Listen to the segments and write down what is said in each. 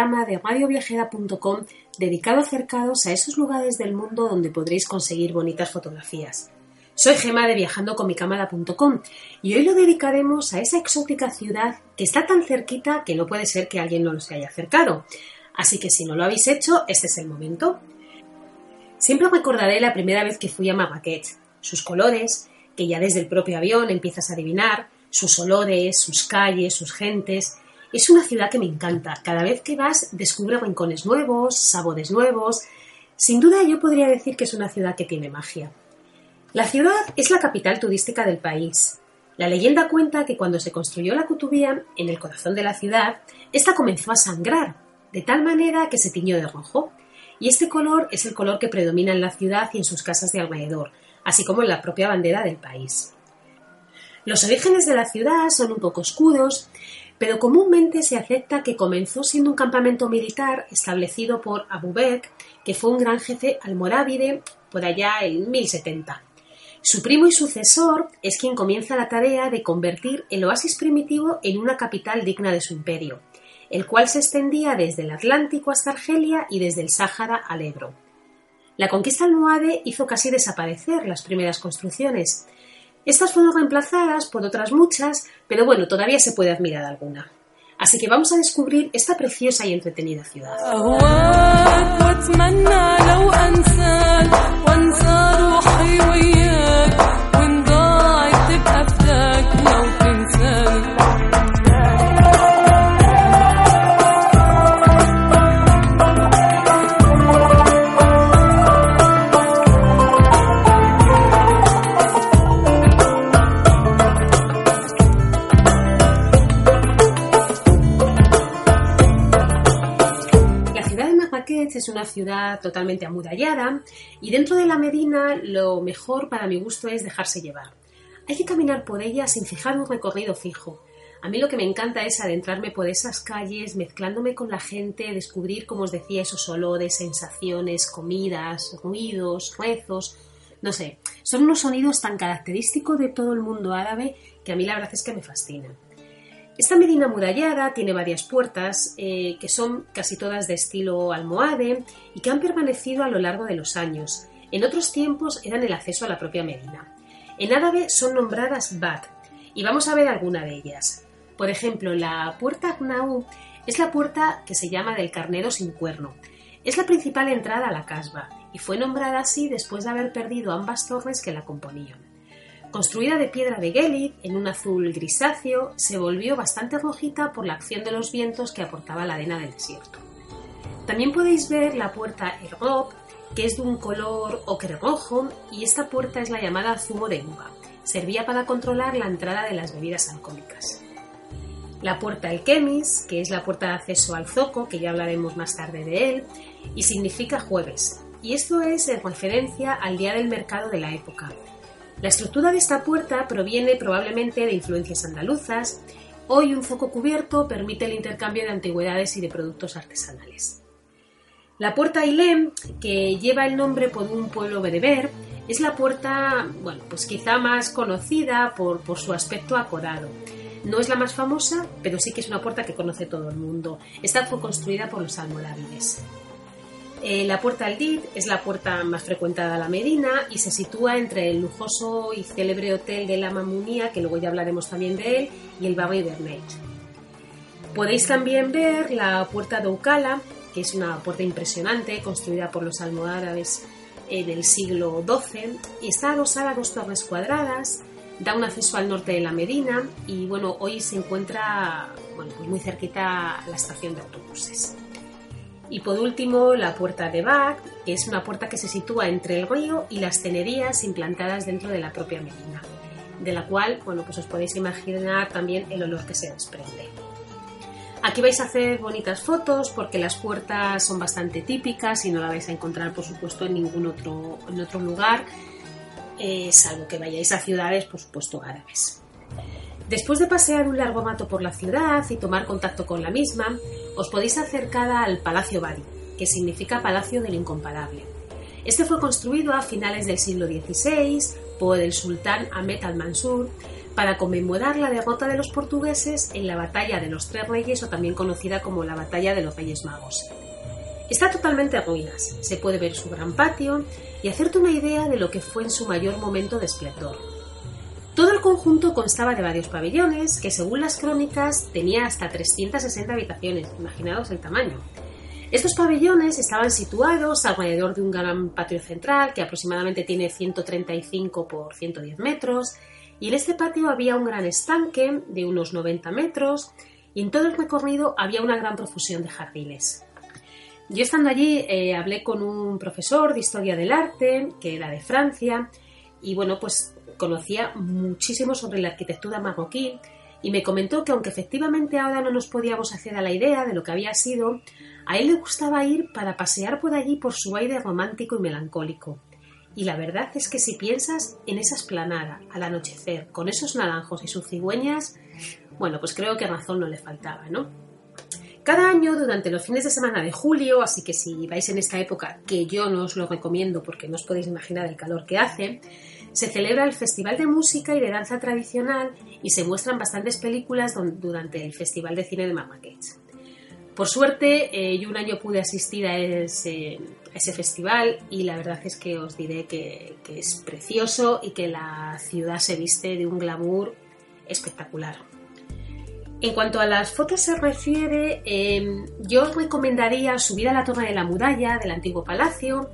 programa de radioviajera.com dedicado acercados a esos lugares del mundo donde podréis conseguir bonitas fotografías. Soy Gema de viajandoconmicámara.com y hoy lo dedicaremos a esa exótica ciudad que está tan cerquita que no puede ser que alguien no se haya acercado. Así que si no lo habéis hecho, este es el momento. Siempre recordaré la primera vez que fui a Marrakech, sus colores, que ya desde el propio avión empiezas a adivinar, sus olores, sus calles, sus gentes, es una ciudad que me encanta. Cada vez que vas descubres rincones nuevos, sabores nuevos. Sin duda yo podría decir que es una ciudad que tiene magia. La ciudad es la capital turística del país. La leyenda cuenta que cuando se construyó la Kutubía, en el corazón de la ciudad, esta comenzó a sangrar, de tal manera que se tiñó de rojo. Y este color es el color que predomina en la ciudad y en sus casas de alrededor, así como en la propia bandera del país. Los orígenes de la ciudad son un poco oscuros, pero comúnmente se acepta que comenzó siendo un campamento militar establecido por Abu Bakr, que fue un gran jefe almorávide por allá en 1070. Su primo y sucesor es quien comienza la tarea de convertir el oasis primitivo en una capital digna de su imperio, el cual se extendía desde el Atlántico hasta Argelia y desde el Sáhara al Ebro. La conquista almohade hizo casi desaparecer las primeras construcciones, estas fueron reemplazadas por otras muchas, pero bueno, todavía se puede admirar alguna. Así que vamos a descubrir esta preciosa y entretenida ciudad. Ciudad totalmente amurallada y dentro de la Medina lo mejor para mi gusto es dejarse llevar. Hay que caminar por ella sin fijar un recorrido fijo. A mí lo que me encanta es adentrarme por esas calles, mezclándome con la gente, descubrir, como os decía, esos olores, sensaciones, comidas, ruidos, rezos. No sé, son unos sonidos tan característicos de todo el mundo árabe que a mí la verdad es que me fascinan. Esta medina amurallada tiene varias puertas eh, que son casi todas de estilo almohade y que han permanecido a lo largo de los años. En otros tiempos eran el acceso a la propia medina. En árabe son nombradas Bat y vamos a ver alguna de ellas. Por ejemplo, la puerta Gnaú es la puerta que se llama del carnero sin cuerno. Es la principal entrada a la casba y fue nombrada así después de haber perdido ambas torres que la componían. Construida de piedra de Gelid en un azul grisáceo, se volvió bastante rojita por la acción de los vientos que aportaba la arena del desierto. También podéis ver la puerta Ergob, que es de un color ocre rojo, y esta puerta es la llamada zumo de uva. Servía para controlar la entrada de las bebidas alcohólicas. La puerta El Kemis, que es la puerta de acceso al zoco, que ya hablaremos más tarde de él, y significa jueves. Y esto es en referencia al día del mercado de la época, la estructura de esta puerta proviene probablemente de influencias andaluzas. Hoy un foco cubierto permite el intercambio de antigüedades y de productos artesanales. La puerta Ailem, que lleva el nombre por un pueblo bereber, es la puerta, bueno, pues quizá más conocida por, por su aspecto acordado. No es la más famosa, pero sí que es una puerta que conoce todo el mundo. Esta fue construida por los almorávides. Eh, la puerta al Did es la puerta más frecuentada de la Medina y se sitúa entre el lujoso y célebre hotel de la Mamunía, que luego ya hablaremos también de él, y el Baba Bernay. Podéis también ver la puerta de Ucala, que es una puerta impresionante construida por los almohárabes eh, del siglo XII y está adosada a dos torres cuadradas, da un acceso al norte de la Medina y bueno, hoy se encuentra pues muy cerquita la estación de autobuses. Y por último, la puerta de Bach, que es una puerta que se sitúa entre el río y las tenerías implantadas dentro de la propia Medina, de la cual, bueno, pues os podéis imaginar también el olor que se desprende. Aquí vais a hacer bonitas fotos porque las puertas son bastante típicas y no la vais a encontrar, por supuesto, en ningún otro, en otro lugar, eh, salvo que vayáis a ciudades, por supuesto, árabes. Después de pasear un largo rato por la ciudad y tomar contacto con la misma, os podéis acercar al Palacio Bari, que significa Palacio del Incomparable. Este fue construido a finales del siglo XVI por el sultán Ahmed al-Mansur para conmemorar la derrota de los portugueses en la Batalla de los Tres Reyes o también conocida como la Batalla de los Reyes Magos. Está totalmente a ruinas, se puede ver su gran patio y hacerte una idea de lo que fue en su mayor momento de esplendor. Todo el conjunto constaba de varios pabellones que según las crónicas tenía hasta 360 habitaciones, imaginaos el tamaño. Estos pabellones estaban situados alrededor de un gran patio central que aproximadamente tiene 135 por 110 metros y en este patio había un gran estanque de unos 90 metros y en todo el recorrido había una gran profusión de jardines. Yo estando allí eh, hablé con un profesor de historia del arte, que era de Francia, y bueno, pues conocía muchísimo sobre la arquitectura marroquí y me comentó que aunque efectivamente ahora no nos podíamos hacer a la idea de lo que había sido, a él le gustaba ir para pasear por allí por su aire romántico y melancólico. Y la verdad es que si piensas en esa esplanada al anochecer, con esos naranjos y sus cigüeñas, bueno, pues creo que razón no le faltaba, ¿no? Cada año, durante los fines de semana de julio, así que si vais en esta época, que yo no os lo recomiendo porque no os podéis imaginar el calor que hace, se celebra el Festival de Música y de Danza Tradicional y se muestran bastantes películas durante el Festival de Cine de Marrakech. Por suerte, eh, yo un año pude asistir a ese, festival y la verdad es que os diré que, es precioso y que la ciudad se viste de un glamour espectacular. En cuanto a las fotos se refiere, em, yo os recomendaría subir a la torre de la muralla del antiguo palacio,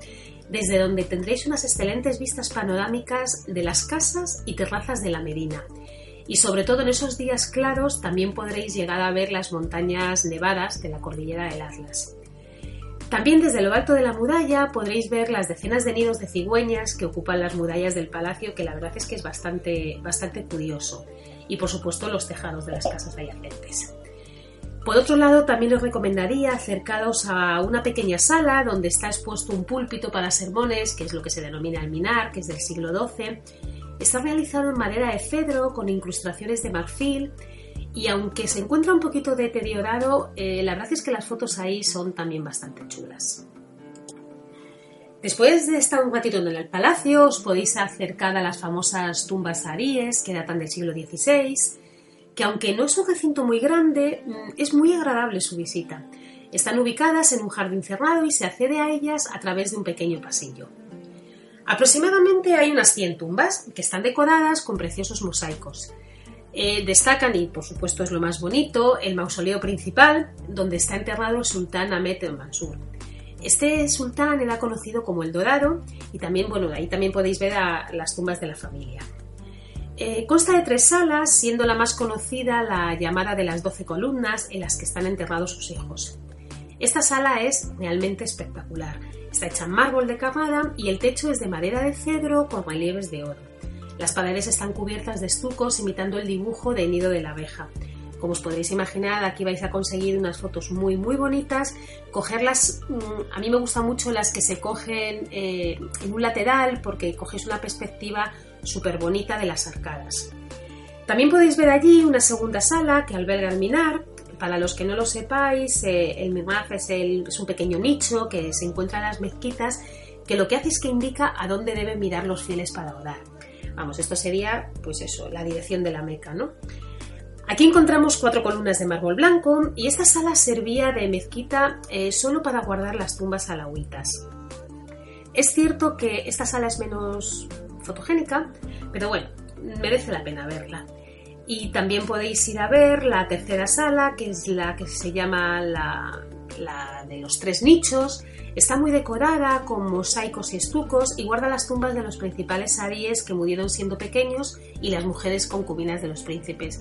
desde donde tendréis unas excelentes vistas panorámicas de las casas y terrazas de la Medina y sobre todo en esos días claros también podréis llegar a ver las montañas nevadas de la cordillera del Atlas. También desde lo alto de la muralla podréis ver las decenas de nidos de cigüeñas que ocupan las murallas del palacio, que la verdad es que es bastante, bastante curioso. Y por supuesto los tejados de las casas adyacentes. Por otro lado, también os recomendaría acercaros a una pequeña sala donde está expuesto un púlpito para sermones, que es lo que se denomina el minar, que es del siglo XII, Está realizado en madera de cedro con incrustaciones de marfil y aunque se encuentra un poquito deteriorado, eh, la verdad es que las fotos ahí son también bastante chulas. Después de estar un ratito en el palacio, os podéis acercar a las famosas tumbas aríes que datan del siglo XVI, que aunque no es un recinto muy grande, mm, es muy agradable su visita. Están ubicadas en un jardín cerrado y se accede a ellas a través de un pequeño pasillo. Aproximadamente hay unas 100 tumbas que están decoradas con preciosos mosaicos. Eh, destacan, y por supuesto es lo más bonito, el mausoleo principal, donde está enterrado el sultán Ahmed el Mansur. Este sultán era conocido como el Dorado y también, bueno, ahí también podéis ver las tumbas de la familia. Eh, consta de tres salas, siendo la más conocida la llamada de las doce columnas en las que están enterrados sus hijos. Esta sala es realmente espectacular. Está hecha en mármol de Carrara y el techo es de madera de cedro con relieves de oro. Las paredes están cubiertas de estucos imitando el dibujo de nido de la abeja. Como os podréis imaginar, aquí vais a conseguir unas fotos muy muy bonitas. Cogerlas, mm, a mí me gustan mucho las que se cogen eh, en un lateral porque cogéis una perspectiva súper bonita de las arcadas. También podéis ver allí una segunda sala que alberga el minar, para los que no lo sepáis, eh, el mirmaf es, un pequeño nicho que se encuentra en las mezquitas que lo que hace es que indica a dónde deben mirar los fieles para orar. Vamos, esto sería, pues eso, la dirección de la Meca, ¿no? Aquí encontramos cuatro columnas de mármol blanco y esta sala servía de mezquita eh, solo para guardar las tumbas alawitas. Es cierto que esta sala es menos fotogénica, pero bueno, merece la pena verla. Y también podéis ir a ver la tercera sala, que es la que se llama la, de los tres nichos. Está muy decorada con mosaicos y estucos y guarda las tumbas de los principales aríes que murieron siendo pequeños y las mujeres concubinas de los príncipes.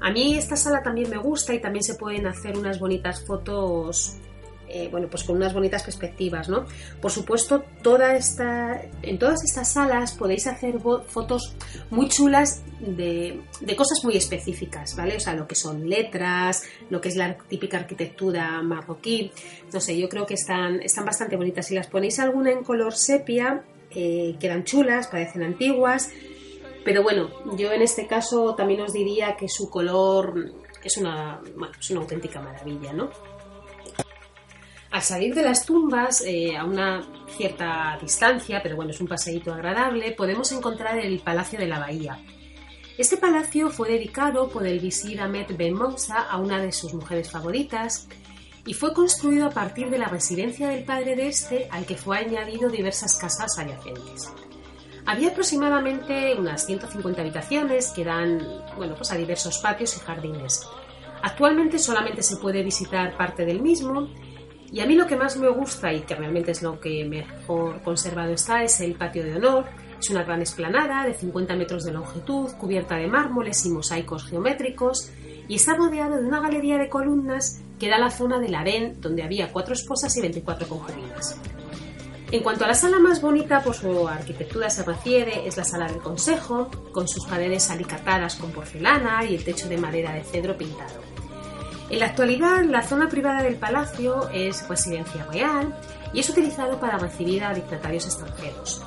A mí esta sala también me gusta y también se pueden hacer unas bonitas fotos eh, bueno, pues con unas bonitas perspectivas, ¿no? Por supuesto, en todas estas salas podéis hacer fotos muy chulas de, de, cosas muy específicas, ¿vale? O sea, lo que son letras, lo que es la típica arquitectura marroquí, no sé, yo creo que están, están bastante bonitas. Si las ponéis alguna en color sepia, eh, quedan chulas, parecen antiguas, pero bueno, yo en este caso también os diría que su color es una, bueno, es una auténtica maravilla, ¿no? Al salir de las tumbas, eh, a una cierta distancia, pero bueno, es un paseíto agradable, podemos encontrar el Palacio de la Bahía. Este palacio fue dedicado por el visir Ahmed Ben Moussa a una de sus mujeres favoritas y fue construido a partir de la residencia del padre de este al que fue añadido diversas casas adyacentes. Había aproximadamente unas 150 habitaciones que dan bueno, pues a diversos patios y jardines. Actualmente solamente se puede visitar parte del mismo y a mí lo que más me gusta y que realmente es lo que mejor conservado está es el patio de honor. Es una gran esplanada de 50 metros de longitud, cubierta de mármoles y mosaicos geométricos y está rodeado de una galería de columnas que da a la zona del harén donde había cuatro esposas y 24 concubinas. En cuanto a la sala más bonita por su arquitectura se refiere, es la sala del consejo, con sus paredes alicatadas con porcelana y el techo de madera de cedro pintado. En la actualidad, la zona privada del palacio es residencia real y es utilizado para recibir a dignatarios extranjeros.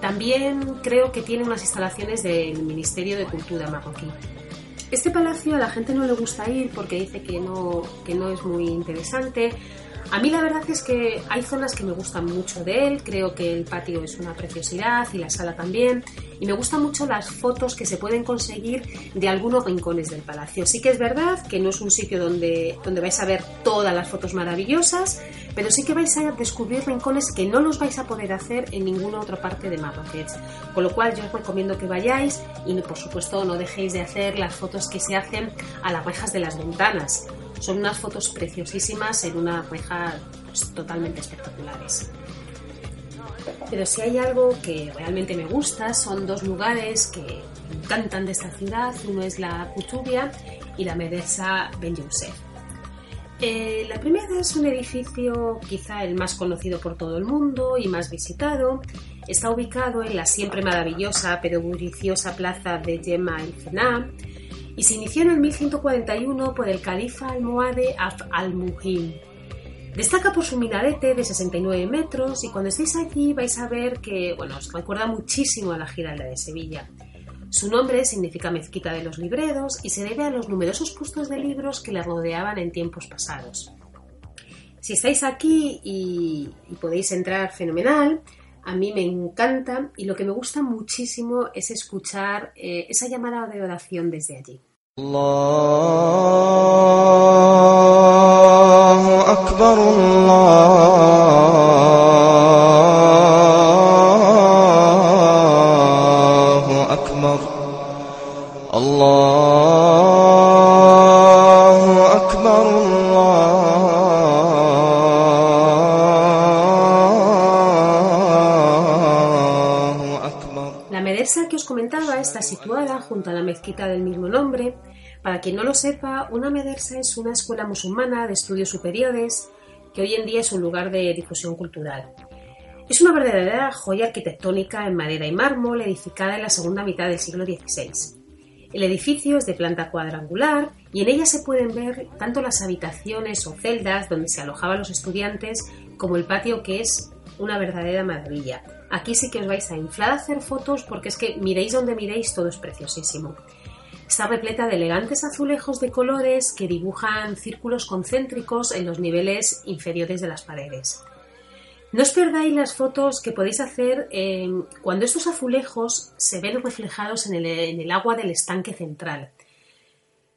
También creo que tiene unas instalaciones del Ministerio de Cultura marroquí. Este palacio a la gente no le gusta ir porque dice que no, que no es muy interesante, a mí la verdad es que hay zonas que me gustan mucho de él, creo que el patio es una preciosidad y la sala también, y me gustan mucho las fotos que se pueden conseguir de algunos rincones del palacio. Sí que es verdad que no es un sitio donde, donde vais a ver todas las fotos maravillosas, pero sí que vais a descubrir rincones que no los vais a poder hacer en ninguna otra parte de Marrakech. Con lo cual yo os recomiendo que vayáis y por supuesto no dejéis de hacer las fotos que se hacen a las rejas de las ventanas son unas fotos preciosísimas en una reja pues, totalmente espectaculares. Pero si hay algo que realmente me gusta, son dos lugares que me encantan de esta ciudad. Uno es la Kutubia y la Medesa Ben Youssef. Eh, la primera es un edificio quizá el más conocido por todo el mundo y más visitado. Está ubicado en la siempre maravillosa pero bulliciosa plaza de Yema el Fena, y se inició en el 1141 por el califa almohade al-Muhim. Destaca por su minarete de 69 metros y cuando estéis allí vais a ver que, bueno, os recuerda muchísimo a la Giralda de Sevilla. Su nombre significa mezquita de los libreros y se debe a los numerosos puestos de libros que la rodeaban en tiempos pasados. Si estáis aquí y, podéis entrar fenomenal, a mí me encanta y lo que me gusta muchísimo es escuchar eh, esa llamada de oración desde allí. الله أكبر الله una medresa es una escuela musulmana de estudios superiores que hoy en día es un lugar de difusión cultural. Es una verdadera joya arquitectónica en madera y mármol edificada en la segunda mitad del siglo XVI. El edificio es de planta cuadrangular y en ella se pueden ver tanto las habitaciones o celdas donde se alojaban los estudiantes como el patio que es una verdadera maravilla. Aquí sí que os vais a inflar a hacer fotos porque es que miréis donde miréis todo es preciosísimo. Está repleta de elegantes azulejos de colores que dibujan círculos concéntricos en los niveles inferiores de las paredes. No os perdáis las fotos que podéis hacer eh, cuando estos azulejos se ven reflejados en el, agua del estanque central.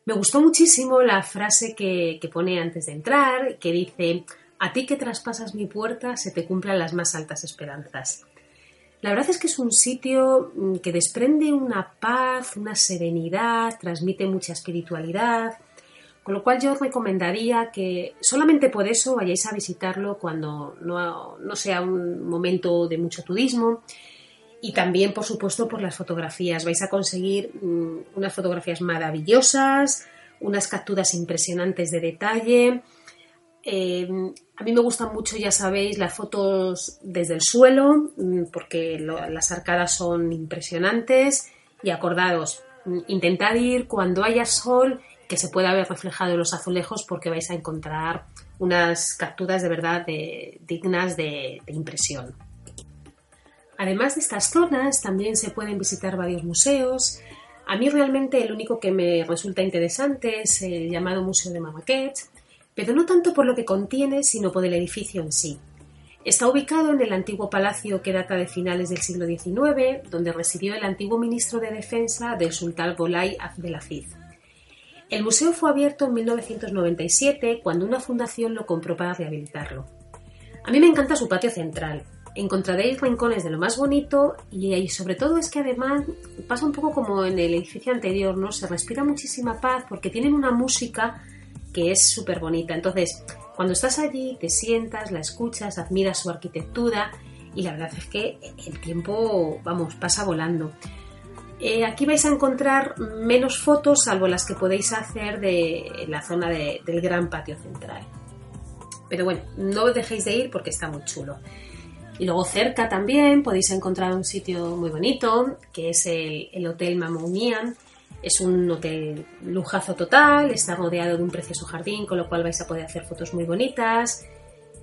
Me gustó muchísimo la frase que, que pone antes de entrar, que dice, a ti que traspasas mi puerta se te cumplan las más altas esperanzas. La verdad es que es un sitio mm, que desprende una paz, una serenidad, transmite mucha espiritualidad, con lo cual yo os recomendaría que solamente por eso vayáis a visitarlo cuando no, no sea un momento de mucho turismo y también, por supuesto, por las fotografías. Vais a conseguir mm, unas fotografías maravillosas, unas capturas impresionantes de detalle. Eh, A mí me gustan mucho, ya sabéis, las fotos desde el suelo, mm, porque las arcadas son impresionantes. Y acordaros, mm, intentad ir cuando haya sol, que se pueda ver reflejado en los azulejos, porque vais a encontrar unas capturas de verdad dignas de- de impresión. Además de estas zonas, también se pueden visitar varios museos. A mí realmente el único que me resulta interesante es el llamado Museo de Marrakech, pero no tanto por lo que contiene, sino por el edificio en sí. Está ubicado en el antiguo palacio que data de finales del siglo XIX, donde residió el antiguo ministro de Defensa del sultán Bolay Abdelaziz. El museo fue abierto en 1997 cuando una fundación lo compró para rehabilitarlo. A mí me encanta su patio central. Encontraréis rincones de lo más bonito y, y sobre todo es que además pasa un poco como en el edificio anterior, ¿no? Se respira muchísima paz porque tienen una música que es súper bonita. Entonces, cuando estás allí, te sientas, la escuchas, admiras su arquitectura y la verdad es que el tiempo, vamos, pasa volando. Eh, aquí vais a encontrar menos fotos, salvo las que podéis hacer de la zona de- del gran patio central. Pero bueno, no dejéis de ir porque está muy chulo. Y luego cerca también podéis encontrar un sitio muy bonito, que es el, el Hotel Mamoumian. Es un hotel lujazo total, está rodeado de un precioso jardín, con lo cual vais a poder hacer fotos muy bonitas.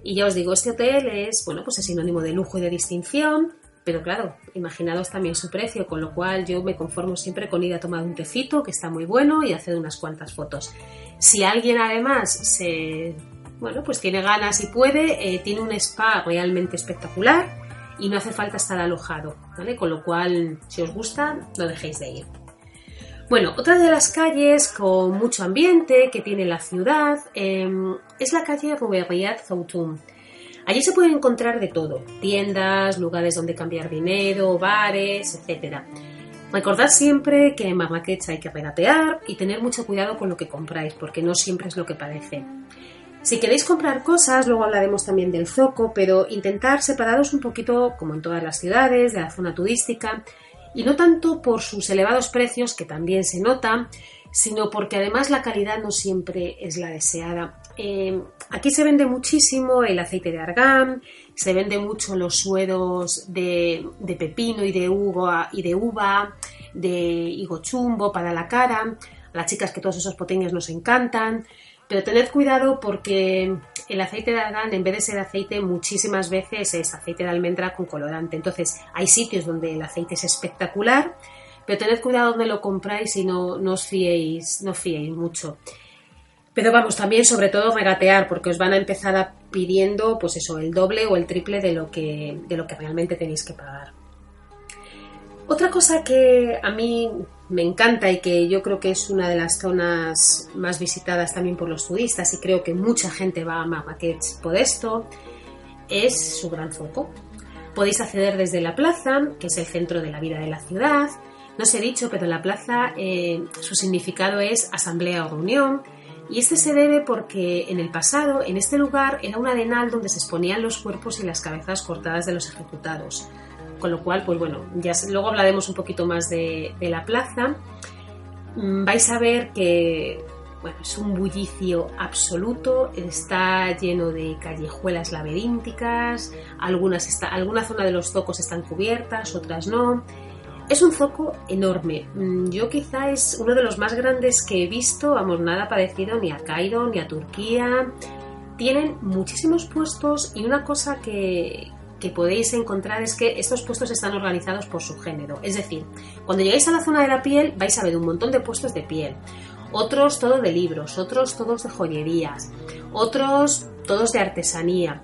Y ya os digo, este hotel es, bueno, pues es sinónimo de lujo y de distinción, pero claro, imaginaos también su precio, con lo cual yo me conformo siempre con ir a tomar un tecito, que está muy bueno, y hacer unas cuantas fotos. Si alguien además se, bueno, pues tiene ganas y puede, eh, tiene un spa realmente espectacular y no hace falta estar alojado, ¿vale? Con lo cual, si os gusta, no dejéis de ir. Bueno, otra de las calles con mucho ambiente que tiene la ciudad eh, es la calle Rouerriat Zoutoum. Allí se puede encontrar de todo, tiendas, lugares donde cambiar dinero, bares, etc. Recordad siempre que en Marrakech hay que regatear y tener mucho cuidado con lo que compráis, porque no siempre es lo que parece. Si queréis comprar cosas, luego hablaremos también del zoco, pero intentar separaros un poquito, como en todas las ciudades, de la zona turística, y no tanto por sus elevados precios, que también se notan, sino porque además la calidad no siempre es la deseada. Eh, aquí se vende muchísimo el aceite de argán, se vende mucho los sueros de, pepino y de uva, y de uva, de higo chumbo para la cara. A las chicas que todos esos poteños nos encantan. Pero tened cuidado porque el aceite de argán, en vez de ser aceite, muchísimas veces es aceite de almendra con colorante. Entonces, hay sitios donde el aceite es espectacular, pero tened cuidado donde lo compráis y no, no os fiéis, no os fiéis mucho. Pero vamos, también sobre todo regatear, porque os van a empezar pidiendo, pues eso, el doble o el triple de lo que, de lo que realmente tenéis que pagar. Otra cosa que a mí me encanta y que yo creo que es una de las zonas más visitadas también por los turistas y creo que mucha gente va a Marrakech por esto, es su gran foco. Podéis acceder desde la plaza, que es el centro de la vida de la ciudad. No os he dicho, pero la plaza, eh, su significado es asamblea o reunión. Y este se debe porque en el pasado, en este lugar, era un arenal donde se exponían los cuerpos y las cabezas cortadas de los ejecutados. Con lo cual, pues bueno, ya luego hablaremos un poquito más de, la plaza. Mm, Vais a ver que bueno, es un bullicio absoluto, está lleno de callejuelas laberínticas, algunas está, alguna zona de los zocos están cubiertas, otras no. Es un zoco enorme. Mm, Yo quizá es uno de los más grandes que he visto, vamos, nada parecido ni a Cairo ni a Turquía. Tienen muchísimos puestos y una cosa que, que podéis encontrar es que estos puestos están organizados por su género. Es decir, cuando llegáis a la zona de la piel vais a ver un montón de puestos de piel. Otros todo de libros, otros todos de joyerías, otros todos de artesanía.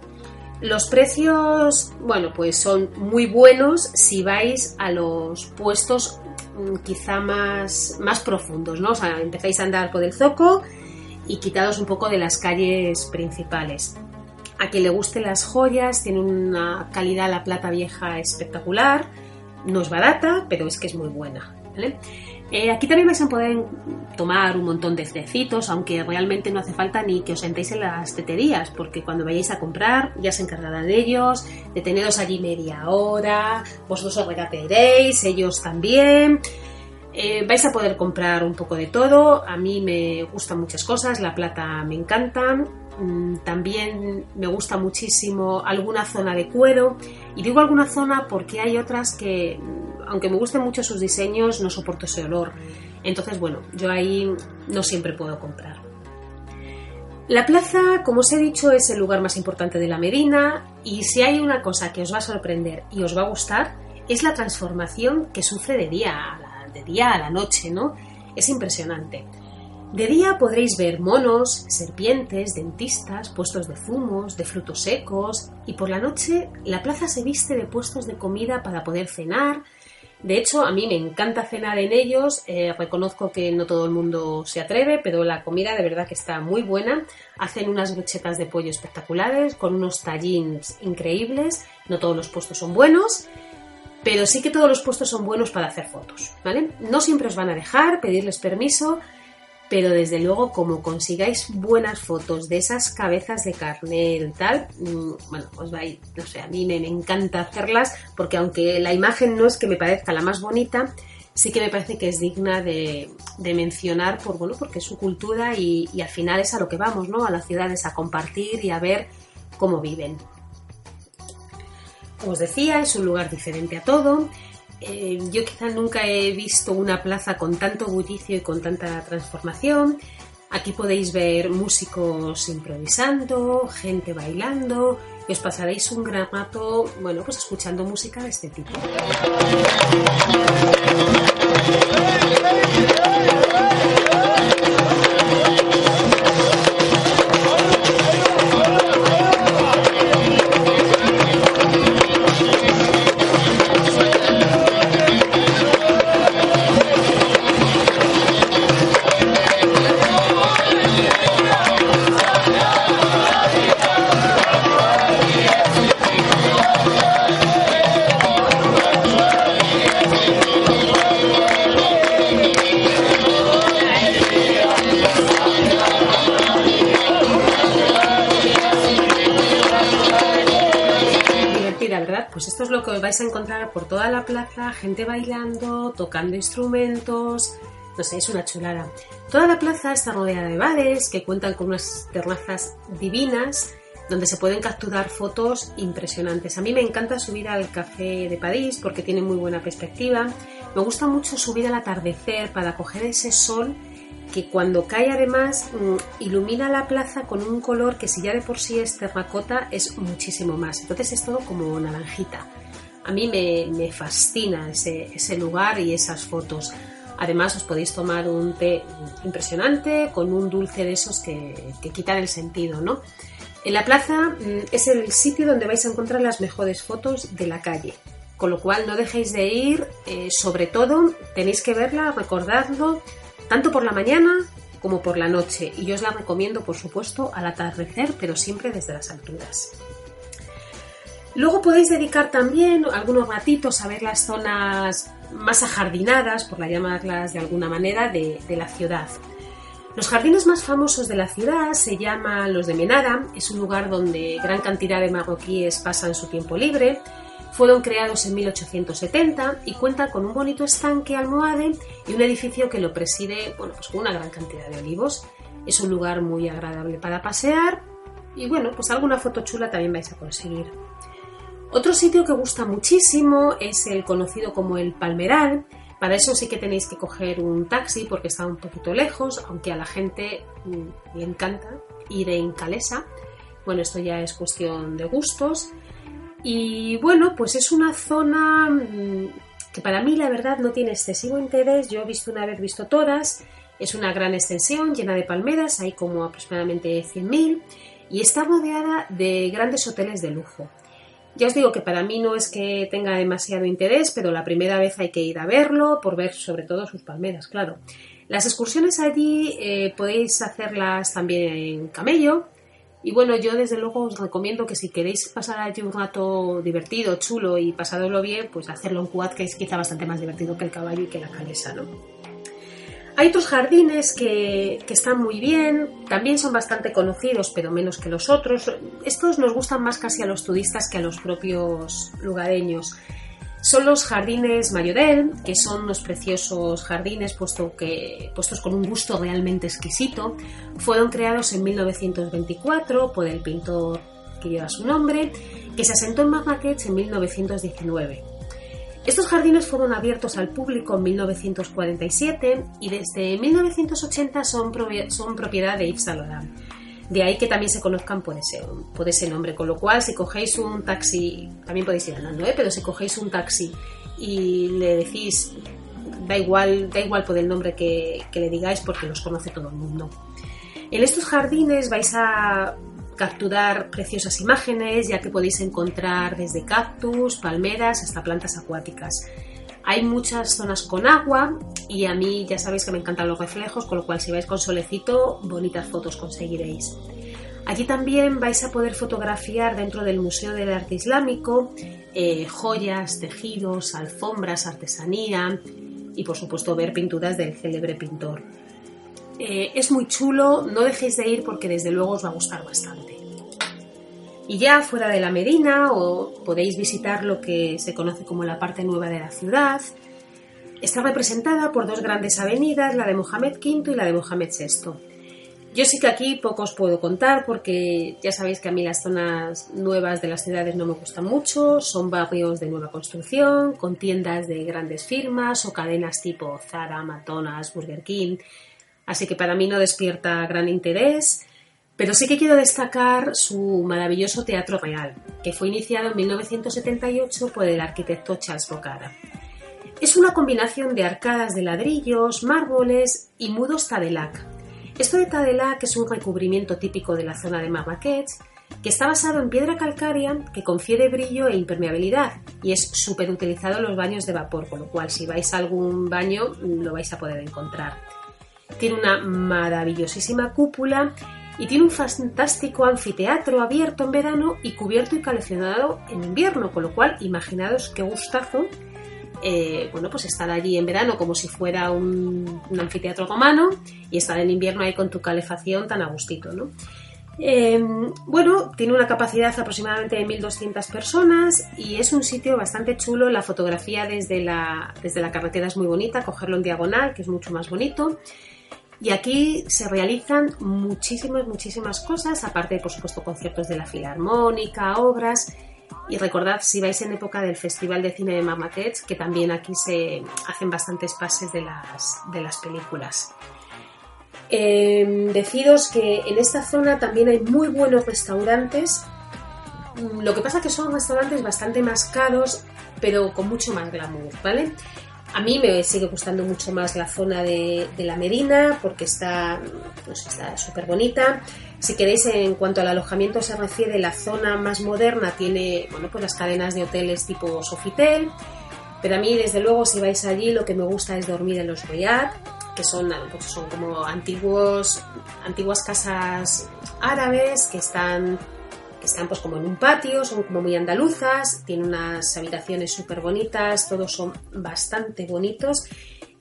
Los precios, bueno, pues son muy buenos si vais a los puestos mm, quizá más, más profundos, ¿no? O sea, empezáis a andar por el zoco y quitados un poco de las calles principales. A quien le gusten las joyas, tiene una calidad la plata vieja espectacular. No es barata, pero es que es muy buena. Eh, aquí también vais a poder tomar un montón de tecitos, aunque realmente no hace falta ni que os sentéis en las teterías, porque cuando vayáis a comprar ya se encargarán de ellos, de teneros allí media hora, vosotros os regatearéis, ellos también. Eh, vais a poder comprar un poco de todo. A mí me gustan muchas cosas, la plata me encanta. Mm, También me gusta muchísimo alguna zona de cuero. Y digo alguna zona porque hay otras que, mm, aunque me gusten mucho sus diseños, no soporto ese olor. Entonces, bueno, yo ahí no siempre puedo comprar. La plaza, como os he dicho, es el lugar más importante de la Medina y si hay una cosa que os va a sorprender y os va a gustar, es la transformación que sufre de día a la, de día a la noche, ¿no? Es impresionante. De día podréis ver monos, serpientes, dentistas, puestos de zumos, de frutos secos y por la noche la plaza se viste de puestos de comida para poder cenar. De hecho, a mí me encanta cenar en ellos. eh, reconozco que no todo el mundo se atreve, pero la comida de verdad que está muy buena. Hacen unas brochetas de pollo espectaculares con unos tallins increíbles. No todos los puestos son buenos, pero sí que todos los puestos son buenos para hacer fotos, ¿vale? No siempre os van a dejar pedirles permiso, pero desde luego como consigáis buenas fotos de esas cabezas de carnero y tal, mm, bueno, os va a ir, no sé, a mí me, encanta hacerlas porque aunque la imagen no es que me parezca la más bonita, sí que me parece que es digna de, de mencionar por, bueno, porque es su cultura y, y al final es a lo que vamos, ¿no? A las ciudades a compartir y a ver cómo viven. Como os decía, es un lugar diferente a todo. Eh, yo quizá nunca he visto una plaza con tanto bullicio y con tanta transformación. Aquí podéis ver músicos improvisando, gente bailando y os pasaréis un gran rato, bueno, pues escuchando música de este tipo. Tocando instrumentos, no sé, es una chulada. Toda la plaza está rodeada de bares que cuentan con unas terrazas divinas donde se pueden capturar fotos impresionantes. A mí me encanta subir al café de París porque tiene muy buena perspectiva. Me gusta mucho subir al atardecer para coger ese sol que cuando cae además mm, ilumina la plaza con un color que si ya de por sí es terracota es muchísimo más. Entonces es todo como naranjita. A mí me, fascina ese, lugar y esas fotos. Además os podéis tomar un té impresionante con un dulce de esos que, que quitan el sentido, ¿no? En la plaza mm, es el sitio donde vais a encontrar las mejores fotos de la calle. Con lo cual no dejéis de ir, eh, sobre todo tenéis que verla, recordadlo, tanto por la mañana como por la noche. Y yo os la recomiendo, por supuesto, al atardecer, pero siempre desde las alturas. Luego podéis dedicar también algunos ratitos a ver las zonas más ajardinadas, por la llamarlas de alguna manera, de, la ciudad. Los jardines más famosos de la ciudad se llaman los de Menara, es un lugar donde gran cantidad de marroquíes pasan su tiempo libre. Fueron creados en 1870 y cuentan con un bonito estanque almohade y un edificio que lo preside bueno, pues con una gran cantidad de olivos. Es un lugar muy agradable para pasear y bueno, pues alguna foto chula también vais a conseguir. Otro sitio que gusta muchísimo es el conocido como el Palmeral. Para eso sí que tenéis que coger un taxi porque está un poquito lejos, aunque a la gente mm, le encanta ir en calesa. Bueno, esto ya es cuestión de gustos. Y bueno, pues es una zona mm, que para mí la verdad no tiene excesivo interés. Yo he visto una vez visto todas. Es una gran extensión llena de palmeras, hay como aproximadamente 100.000 y está rodeada de grandes hoteles de lujo. Ya os digo que para mí no es que tenga demasiado interés, pero la primera vez hay que ir a verlo por ver sobre todo sus palmeras, claro. Las excursiones allí eh, podéis hacerlas también en camello. Y bueno, yo desde luego os recomiendo que si queréis pasar allí un rato divertido, chulo y pasároslo bien, pues hacerlo en quad, que es quizá bastante más divertido que el caballo y que la calesa, ¿no? Hay otros jardines que, que, están muy bien, también son bastante conocidos, pero menos que los otros. Estos nos gustan más casi a los turistas que a los propios lugareños. son los jardines Mayodel, que son unos preciosos jardines puesto que, puestos con un gusto realmente exquisito. Fueron creados en 1924 por el pintor que lleva su nombre, que se asentó en Marrakech en 1919. Estos jardines fueron abiertos al público en 1947 y desde 1980 son, propiedad de Yves. De ahí que también se conozcan por ese, por ese nombre. Con lo cual, si cogéis un taxi, también podéis ir andando, ¿eh? pero si cogéis un taxi y le decís, da igual, da igual por el nombre que le digáis porque los conoce todo el mundo. En estos jardines vais a capturar preciosas imágenes, ya que podéis encontrar desde cactus, palmeras hasta plantas acuáticas. Hay muchas zonas con agua y a mí ya sabéis que me encantan los reflejos, con lo cual si vais con solecito, bonitas fotos conseguiréis. Allí también vais a poder fotografiar dentro del Museo del Arte Islámico eh, joyas, tejidos, alfombras, artesanía y por supuesto ver pinturas del célebre pintor. Eh, es muy chulo, no dejéis de ir porque desde luego os va a gustar bastante. Y ya fuera de la Medina o podéis visitar lo que se conoce como la parte nueva de la ciudad. Está representada por dos grandes avenidas, la de Mohamed V y la de Mohamed VI. Yo sí que aquí poco os puedo contar porque ya sabéis que a mí las zonas nuevas de las ciudades no me gustan mucho, son barrios de nueva construcción, con tiendas de grandes firmas o cadenas tipo Zara, McDonald's, Burger King, así que para mí no despierta gran interés. Pero sí que quiero destacar su maravilloso Teatro Real, que fue iniciado en 1978 por el arquitecto Charles Bocara. Es una combinación de arcadas de ladrillos, mármoles y mudos tadelac. Esto de tadelac es un recubrimiento típico de la zona de Marrakech que está basado en piedra calcárea que confiere brillo e impermeabilidad y es súper utilizado en los baños de vapor, con lo cual si vais a algún baño lo vais a poder encontrar. Tiene una maravillosísima cúpula y tiene un fantástico anfiteatro abierto en verano y cubierto y calefaccionado en invierno, con lo cual imaginaos qué gustazo eh, bueno, pues estar allí en verano como si fuera un, anfiteatro romano y estar en invierno ahí con tu calefacción tan a gustito, ¿no? Eh, bueno, tiene una capacidad aproximadamente de 1.200 personas y es un sitio bastante chulo. La fotografía desde la, desde la carretera es muy bonita, cogerlo en diagonal, que es mucho más bonito. Y aquí se realizan muchísimas, muchísimas cosas, aparte, por supuesto, conciertos de la Filarmónica, obras. Y recordad, si vais en época del Festival de Cine de Marrakech, que también aquí se hacen bastantes pases de las, de las películas. Eh, deciros que en esta zona también hay muy buenos restaurantes. Mm, lo que pasa es que son restaurantes bastante más pero con mucho más glamour, ¿vale? A mí me sigue gustando mucho más la zona de, la Medina porque está pues está súper bonita. Si queréis, en cuanto al alojamiento se refiere, la zona más moderna tiene bueno, pues las cadenas de hoteles tipo Sofitel. Pero a mí, desde luego, si vais allí, lo que me gusta es dormir en los Riad, que son, pues son como antiguos, antiguas casas árabes que están que están pues como en un patio, son como muy andaluzas, tienen unas habitaciones súper bonitas, todos son bastante bonitos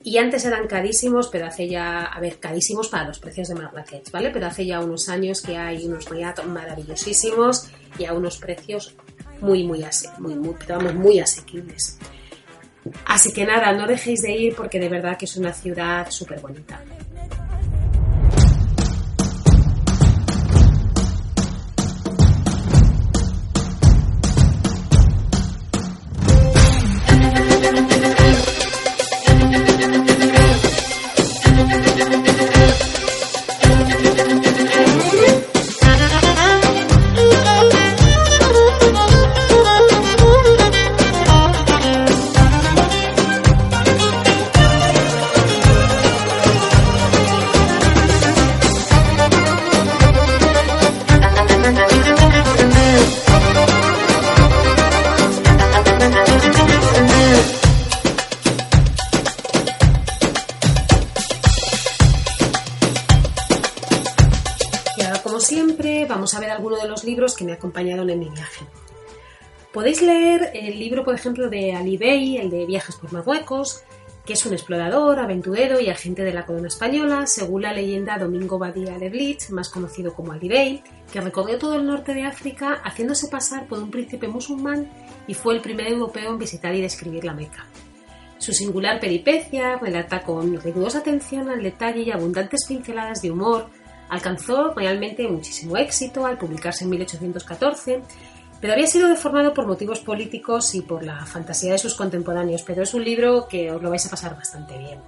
y antes eran carísimos, pero hace ya, a ver, carísimos para los precios de Marrakech, ¿vale? Pero hace ya unos años que hay unos Riad maravillosísimos y a unos precios muy, muy, muy, muy, vamos, muy asequibles. Así que nada, no dejéis de ir porque de verdad que es una ciudad súper bonita. Podéis leer el libro, por ejemplo, de Ali Bey, el de Viajes por Marruecos, que es un explorador, aventurero y agente de la corona española, según la leyenda Domingo Badía de Blitz, más conocido como Ali Bey, que recorrió todo el norte de África haciéndose pasar por un príncipe musulmán y fue el primer europeo en visitar y describir la Meca. Su singular peripecia relata con rigurosa atención al detalle y abundantes pinceladas de humor, alcanzó realmente muchísimo éxito al publicarse en 1814 pero había sido deformado por motivos políticos y por la fantasía de sus contemporáneos, pero es un libro que os lo vais a pasar bastante bien.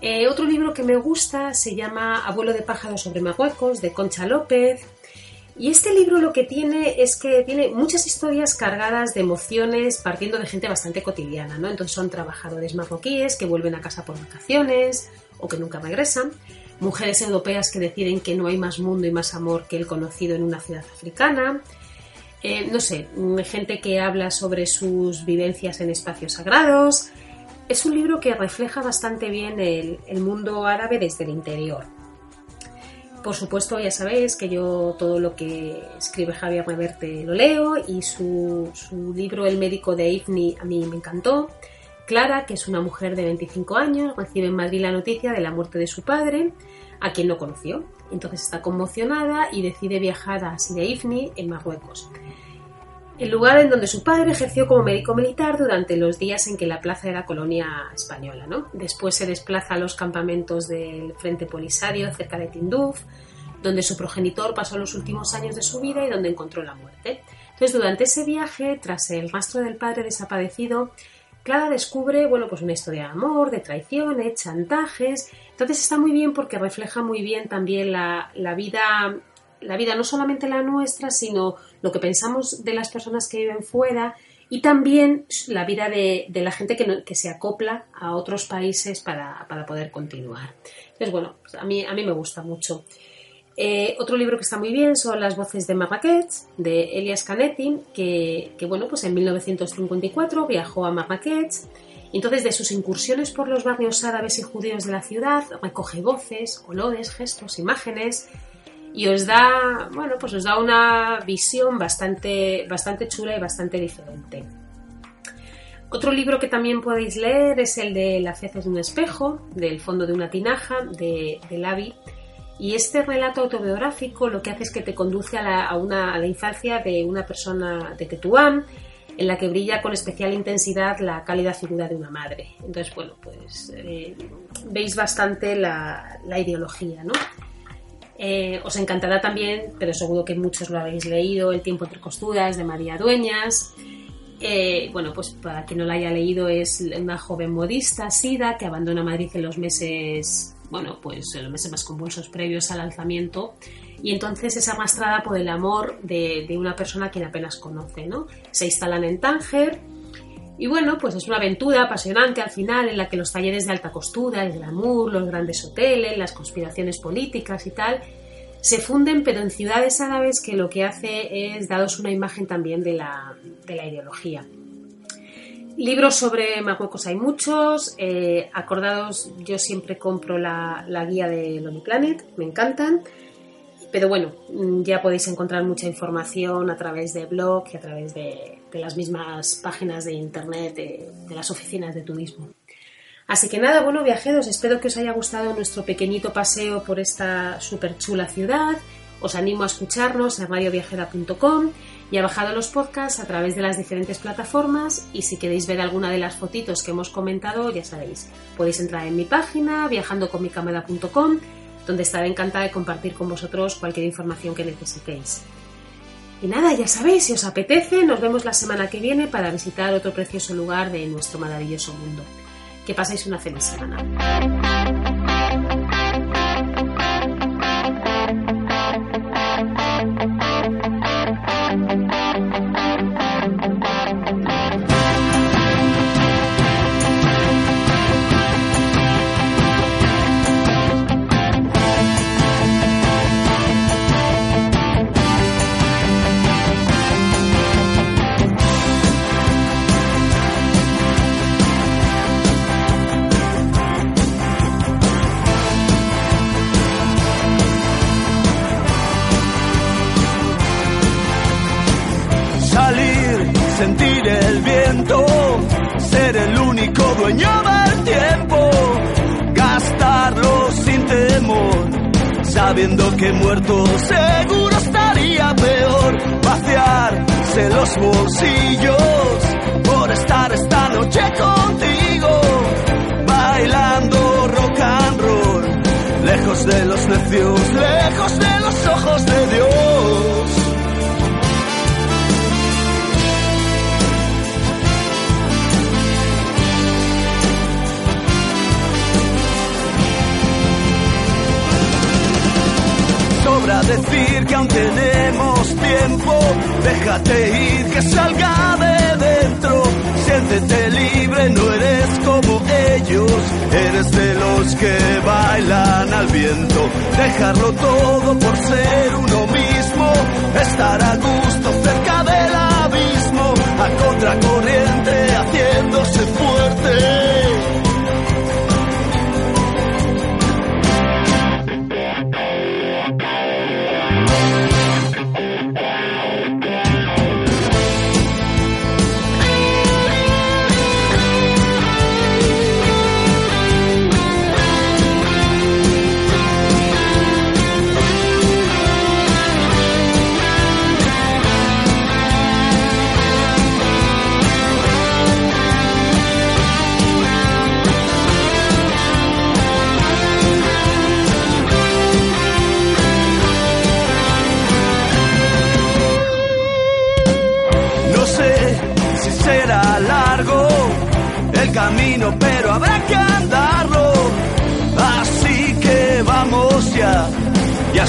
Eh, otro libro que me gusta se llama Abuelo de pájaros sobre Marruecos, de Concha López. Y este libro lo que tiene es que tiene muchas historias cargadas de emociones partiendo de gente bastante cotidiana, ¿no? Entonces son trabajadores marroquíes que vuelven a casa por vacaciones o que nunca regresan, mujeres europeas que deciden que no hay más mundo y más amor que el conocido en una ciudad africana, eh, no sé, gente que habla sobre sus vivencias en espacios sagrados. Es un libro que refleja bastante bien el, mundo árabe desde el interior. Por supuesto, ya sabéis que yo todo lo que escribe Javier Reverte lo leo y su, libro El médico de Ifni a mí me encantó. Clara, que es una mujer de 25 años, recibe en Madrid la noticia de la muerte de su padre, a quien no conoció. Entonces está conmocionada y decide viajar a Sidi Ifni, en Marruecos el lugar en donde su padre ejerció como médico militar durante los días en que la plaza era colonia española. ¿no? Después se desplaza a los campamentos del Frente Polisario cerca de Tinduf, donde su progenitor pasó los últimos años de su vida y donde encontró la muerte. Entonces, durante ese viaje, tras el rastro del padre desaparecido, Clara descubre bueno, pues una historia de amor, de traiciones, chantajes. Entonces está muy bien porque refleja muy bien también la, la vida la vida no solamente la nuestra, sino lo que pensamos de las personas que viven fuera y también la vida de, la gente que, se acopla a otros países para, poder continuar. Entonces, bueno, pues a, mí, a mí me gusta mucho. Eh, otro libro que está muy bien son Las voces de Marrakech, de Elias Canetti, que, que, bueno, pues en 1954 viajó a Marrakech. Entonces, de sus incursiones por los barrios árabes y judíos de la ciudad, recoge voces, olores, gestos, imágenes y os da, bueno, pues os da una visión bastante, bastante chula y bastante diferente. Otro libro que también podéis leer es el de Las heces de un espejo, del fondo de una tinaja, de, de Lavi. Y este relato autobiográfico lo que hace es que te conduce a la, una, a la infancia de una persona de Tetuán, en la que brilla con especial intensidad la cálida figura de una madre. Entonces, bueno, pues eh, veis bastante la, la ideología, ¿no? Eh, os encantará también, pero seguro que muchos lo habéis leído, El tiempo entre costuras de María Dueñas. Eh, bueno, pues para quien no la haya leído, es una joven modista, Sida, que abandona Madrid en los meses, bueno, pues en los meses más convulsos previos al alzamiento. Y entonces es arrastrada por el amor de, de una persona a quien apenas conoce, ¿no? Se instalan en Tánger, y bueno, pues es una aventura apasionante al final en la que los talleres de alta costura, el glamour, los grandes hoteles, las conspiraciones políticas y tal, se funden pero en ciudades árabes que lo que hace es daros una imagen también de la, ideología. Libros sobre Marruecos hay muchos. Eh, acordados, yo siempre compro la, la guía de Lonely Planet, me encantan. Pero bueno, ya podéis encontrar mucha información a través de blog y a través de, las mismas páginas de internet de, las oficinas de turismo. Así que nada, bueno viajeros, espero que os haya gustado nuestro pequeñito paseo por esta súper chula ciudad. Os animo a escucharnos en radioviajera.com y a bajar los podcasts a través de las diferentes plataformas y si queréis ver alguna de las fotitos que hemos comentado, ya sabéis, podéis entrar en mi página viajandoconmicamera.com donde estaré encantada de compartir con vosotros cualquier información que necesitéis. Y nada, ya sabéis, si os apetece, nos vemos la semana que viene para visitar otro precioso lugar de nuestro maravilloso mundo. Que paséis una feliz semana. Sabiendo que muerto seguro estaría peor. Vaciarse los bolsillos por estar esta noche contigo, bailando rock and roll, lejos de los necios, lejos de los ojos de Dios. Decir que aún tenemos tiempo. Déjate ir, que salga de dentro. Siéntete libre, no eres como ellos. Eres de los que bailan al viento. Dejarlo todo por ser uno mismo. Estar a gusto cerca del abismo. A contracorriente, haciéndose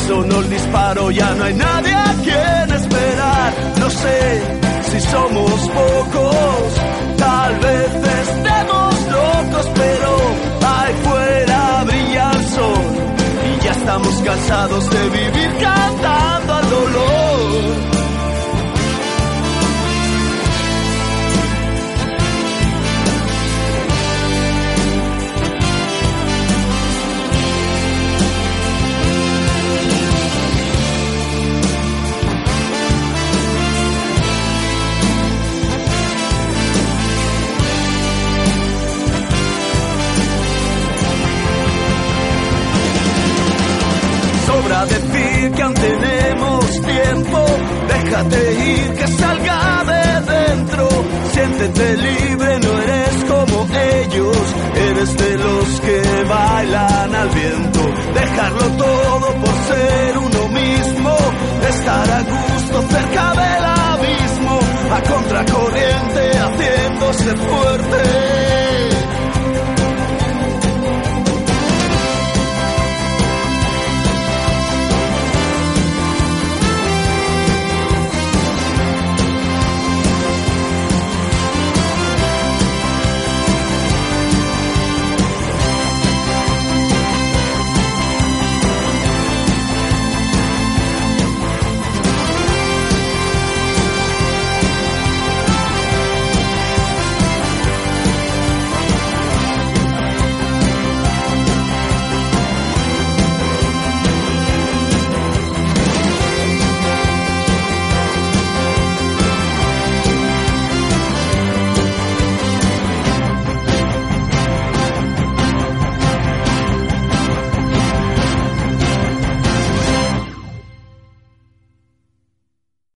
sonó el disparo, ya no hay nadie a quien esperar. No sé si somos pocos, tal vez estemos locos, pero ahí fuera brilla el sol. Y ya estamos cansados de vivir cantando al dolor. Aún tenemos tiempo. Déjate ir, que salga de dentro. Siéntete libre, no eres como ellos. Eres de los que bailan al viento. Dejarlo todo por ser uno mismo. Estar a gusto cerca del abismo. A contracorriente, haciéndose fuerte.